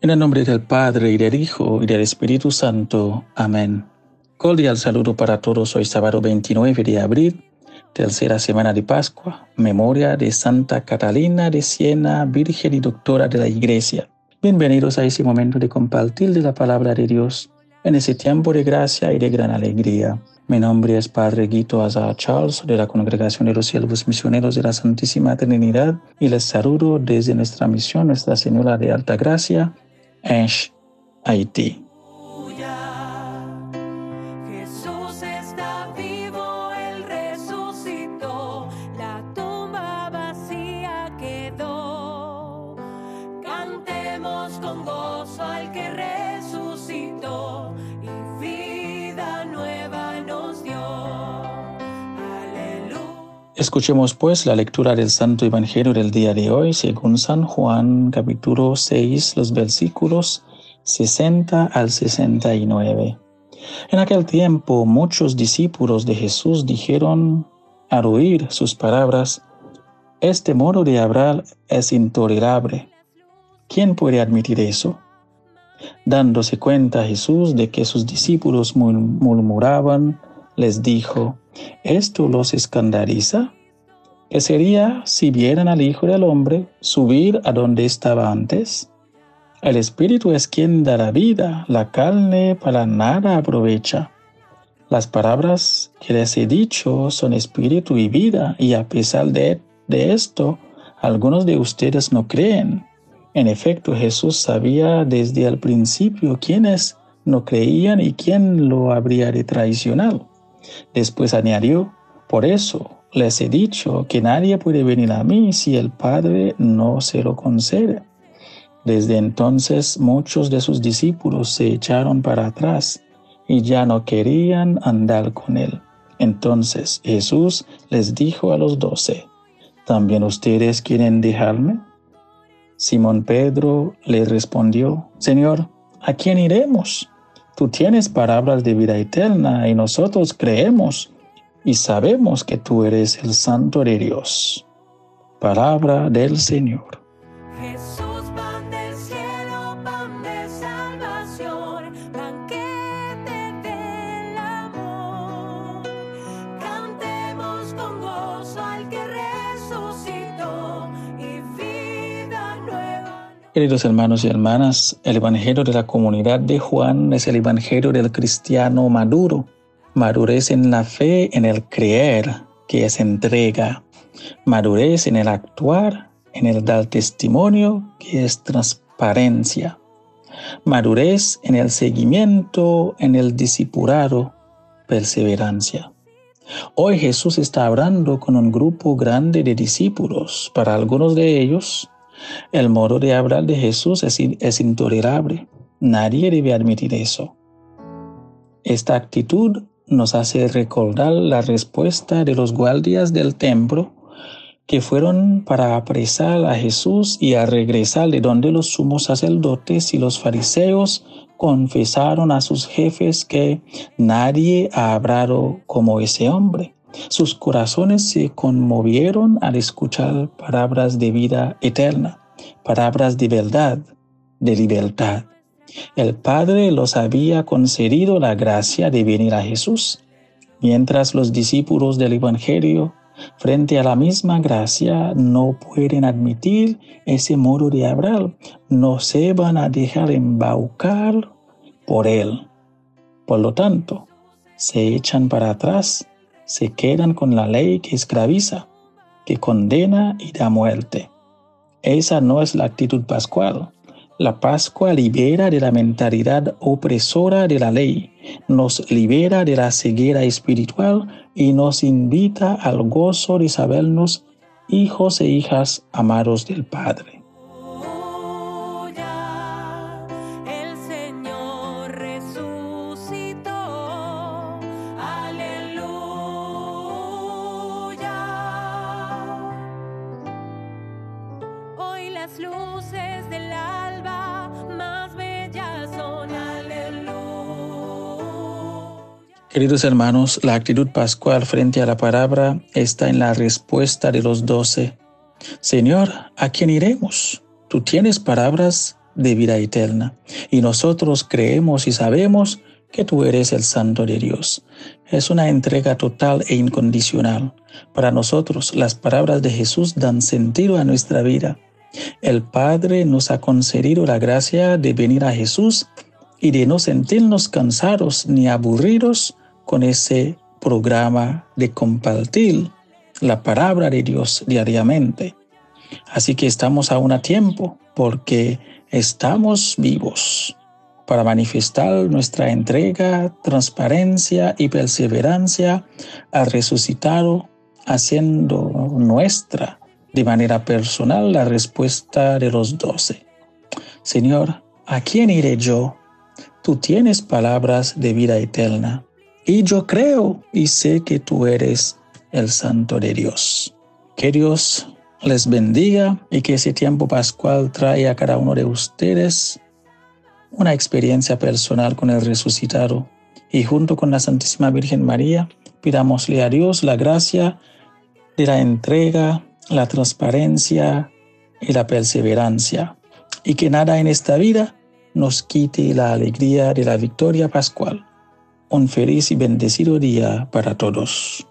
En el nombre del Padre y del Hijo y del Espíritu Santo. Amén. Cordial saludo para todos. Hoy sábado 29 de abril, tercera semana de Pascua, memoria de Santa Catalina de Siena, Virgen y Doctora de la Iglesia. Bienvenidos a este momento de compartir de la palabra de Dios en ese tiempo de gracia y de gran alegría. Mi nombre es Padre Guito Azar Charles de la Congregación de los Siervos Misioneros de la Santísima Trinidad y les saludo desde nuestra misión Nuestra Señora de Alta Gracia Ash, Haití. Escuchemos pues la lectura del Santo Evangelio del día de hoy según San Juan capítulo 6 los versículos 60 al 69. En aquel tiempo muchos discípulos de Jesús dijeron al oír sus palabras, este modo de hablar es intolerable. ¿Quién puede admitir eso? Dándose cuenta Jesús de que sus discípulos murmuraban, les dijo, ¿esto los escandaliza? ¿Qué sería si vieran al Hijo del Hombre subir a donde estaba antes? El Espíritu es quien da la vida, la carne para nada aprovecha. Las palabras que les he dicho son espíritu y vida, y a pesar de, de esto, algunos de ustedes no creen. En efecto, Jesús sabía desde el principio quiénes no creían y quién lo habría de traicionar. Después añadió, por eso les he dicho que nadie puede venir a mí si el Padre no se lo concede. Desde entonces muchos de sus discípulos se echaron para atrás y ya no querían andar con él. Entonces Jesús les dijo a los doce, ¿también ustedes quieren dejarme? Simón Pedro le respondió, Señor, ¿a quién iremos? Tú tienes palabras de vida eterna y nosotros creemos y sabemos que tú eres el Santo de Dios. Palabra del Señor. Queridos hermanos y hermanas, el Evangelio de la comunidad de Juan es el Evangelio del cristiano maduro madurez en la fe, en el creer, que es entrega, madurez en el actuar, en el dar testimonio, que es transparencia, madurez en el seguimiento, en el discipulado, perseverancia. Hoy Jesús está hablando con un grupo grande de discípulos. Para algunos de ellos, el modo de hablar de Jesús es, intolerable. Nadie debe admitir eso. Esta actitud nos hace recordar la respuesta de los guardias del templo que fueron para apresar a Jesús y a regresar de donde los sumos sacerdotes y los fariseos confesaron a sus jefes que nadie ha hablado como ese hombre. Sus corazones se conmovieron al escuchar palabras de vida eterna, palabras de verdad, de libertad. El Padre los había concedido la gracia de venir a Jesús, mientras los discípulos del Evangelio, frente a la misma gracia, no pueden admitir ese modo de hablar, no se van a dejar embaucar por él. Por lo tanto, se echan para atrás, se quedan con la ley que esclaviza, que condena y da muerte. Esa no es la actitud pascual. La Pascua libera de la mentalidad opresora de la ley, nos libera de la ceguera espiritual y nos invita al gozo de sabernos hijos e hijas amados del Padre. Queridos hermanos, la actitud pascual frente a la palabra está en la respuesta de los doce. Señor, ¿a quién iremos? Tú tienes palabras de vida eterna y nosotros creemos y sabemos que tú eres el Santo de Dios. Es una entrega total e incondicional. Para nosotros las palabras de Jesús dan sentido a nuestra vida. El Padre nos ha concedido la gracia de venir a Jesús y de no sentirnos cansados ni aburridos con ese programa de compartir la palabra de Dios diariamente. Así que estamos aún a tiempo porque estamos vivos para manifestar nuestra entrega, transparencia y perseverancia al resucitado, haciendo nuestra de manera personal la respuesta de los doce. Señor, ¿a quién iré yo? Tú tienes palabras de vida eterna, y yo creo y sé que tú eres el Santo de Dios. Que Dios les bendiga y que ese tiempo pascual traiga a cada uno de ustedes una experiencia personal con el resucitado y junto con la Santísima Virgen María pidámosle a Dios la gracia de la entrega, la transparencia y la perseverancia y que nada en esta vida nos quite la alegría de la victoria pascual. Un feliz y bendecido día para todos.